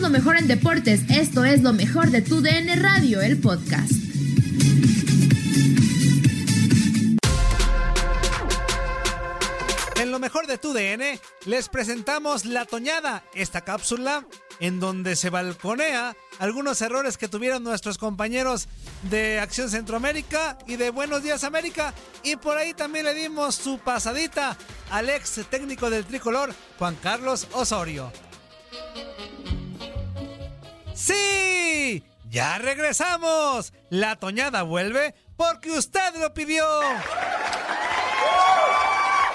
Lo mejor en deportes. Esto es lo mejor de tu DN Radio, el podcast. En lo mejor de tu DN les presentamos La Toñada, esta cápsula en donde se balconea algunos errores que tuvieron nuestros compañeros de Acción Centroamérica y de Buenos Días América. Y por ahí también le dimos su pasadita al ex técnico del tricolor, Juan Carlos Osorio. ¡Sí! ¡Ya regresamos! La Toñada vuelve porque usted lo pidió.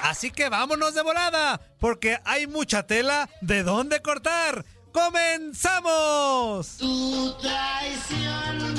Así que vámonos de volada, porque hay mucha tela de dónde cortar. ¡Comenzamos! Tu traición,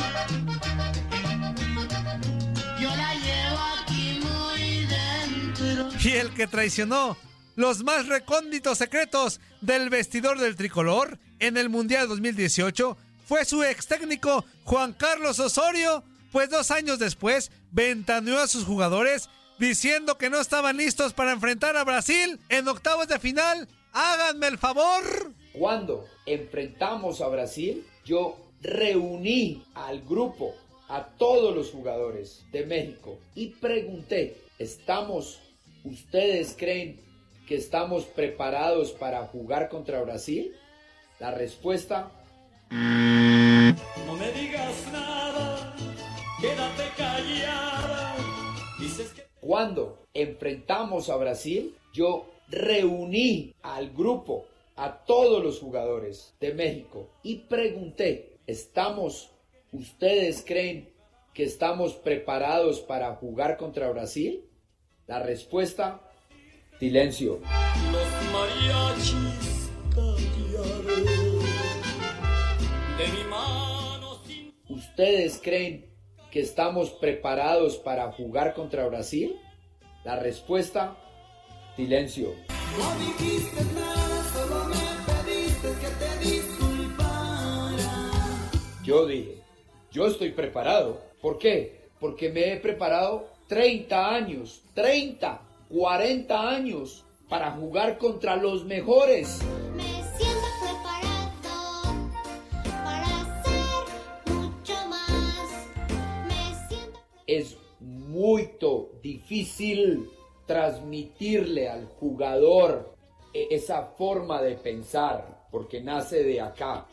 yo la llevo aquí muy dentro. Y el que traicionó los más recónditos secretos del vestidor del tricolor en el Mundial 2018 fue su ex técnico Juan Carlos Osorio, pues dos años después ventaneó a sus jugadores diciendo que no estaban listos para enfrentar a Brasil en octavos de final. Háganme el favor. Cuando enfrentamos a Brasil, yo reuní al grupo, a todos los jugadores de México y pregunté, ¿estamos, ustedes creen que estamos preparados para jugar contra Brasil? La respuesta, No me digas nada, quédate callada. Dices que cuando enfrentamos a Brasil, yo reuní al grupo, a todos los jugadores de México y pregunté, ¿estamos, ustedes creen que estamos preparados para jugar contra Brasil? La respuesta, silencio. los mariachis ¿Ustedes creen que estamos preparados para jugar contra Brasil? La respuesta, silencio. No dijiste nada, solo me pediste que te disculpara. Yo dije, yo estoy preparado. ¿Por qué? Porque me he preparado 30 años, 30, 40 años para jugar contra los mejores. Me Es muy difícil transmitirle al jugador e- esa forma de pensar, porque nace de acá,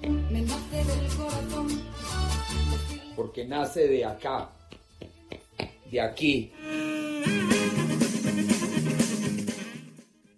me nace del corazón. porque nace de acá, de aquí.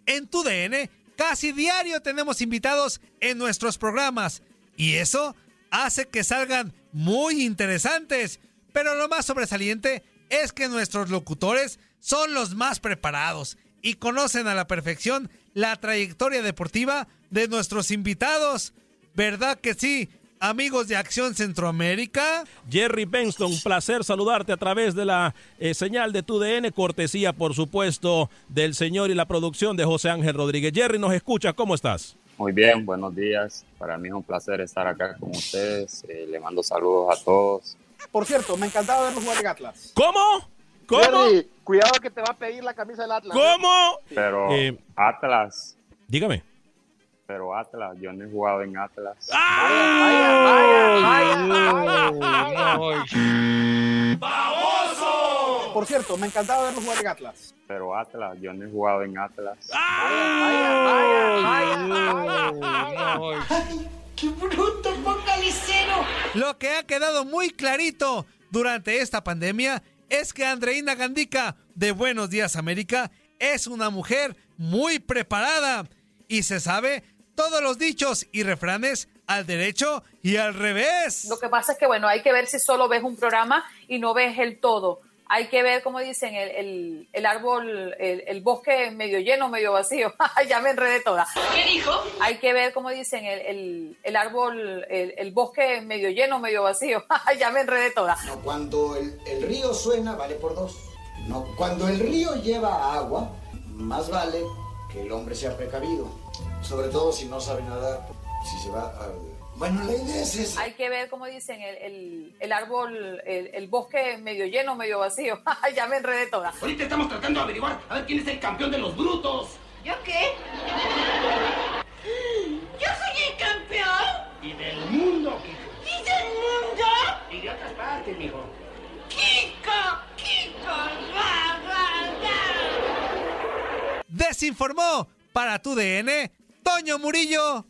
En tu DN, casi diario tenemos invitados en nuestros programas. Y eso hace que salgan muy interesantes. Pero lo más sobresaliente es que nuestros locutores son los más preparados y conocen a la perfección la trayectoria deportiva de nuestros invitados. ¿Verdad que sí, amigos de Acción Centroamérica? Jerry Benston, un placer saludarte a través de la eh, señal de tu DN, cortesía, por supuesto, del señor y la producción de José Ángel Rodríguez. Jerry, ¿nos escucha? ¿Cómo estás? Muy bien, buenos días. Para mí es un placer estar acá con ustedes. Eh, le mando saludos a todos. Por cierto, me encantaba verlo jugar en Atlas. ¿Cómo? ¿Cómo? Jerry, cuidado que te va a pedir la camisa del Atlas. ¿eh? ¿Cómo? Pero Eh, Atlas, Dígame. pero Atlas, yo no he jugado en Atlas. Vaya, vaya, vaya, vaya. Por cierto, me encantaba verlo jugar en Atlas. Pero Atlas, yo no he jugado en Atlas. Vaya, vaya, vaya, vaya. ¡Qué bruto, focalicero! Lo que ha quedado muy clarito durante esta pandemia es que Andreina Gandica de Buenos Días América es una mujer muy preparada y se sabe todos los dichos y refranes al derecho y al revés. Lo que pasa es que, bueno, hay que ver si solo ves un programa y no ves el todo. Hay que ver, como dicen, el, el, el árbol, el, el bosque medio lleno, medio vacío. ya me enredé toda. ¿Qué dijo? Hay que ver, como dicen, el, el, el árbol, el, el bosque medio lleno, medio vacío. ya me enredé toda. No, cuando el, el río suena, vale por dos. No, cuando el río lleva agua, más vale que el hombre sea precavido. Sobre todo si no sabe nadar si se va a... Bueno, la idea es esa. Hay que ver, como dicen, el, el, el árbol, el, bosque medio lleno, medio vacío. ya me enredé toda. Ahorita estamos tratando de averiguar a ver quién es el campeón de los brutos. ¿Yo qué? Yo soy el campeón. Y del mundo, Kiko. ¿Y del mundo? Y de otras partes, mijo. Kiko, Kiko, va, va, va. Desinformó para tu DN, Toño Murillo.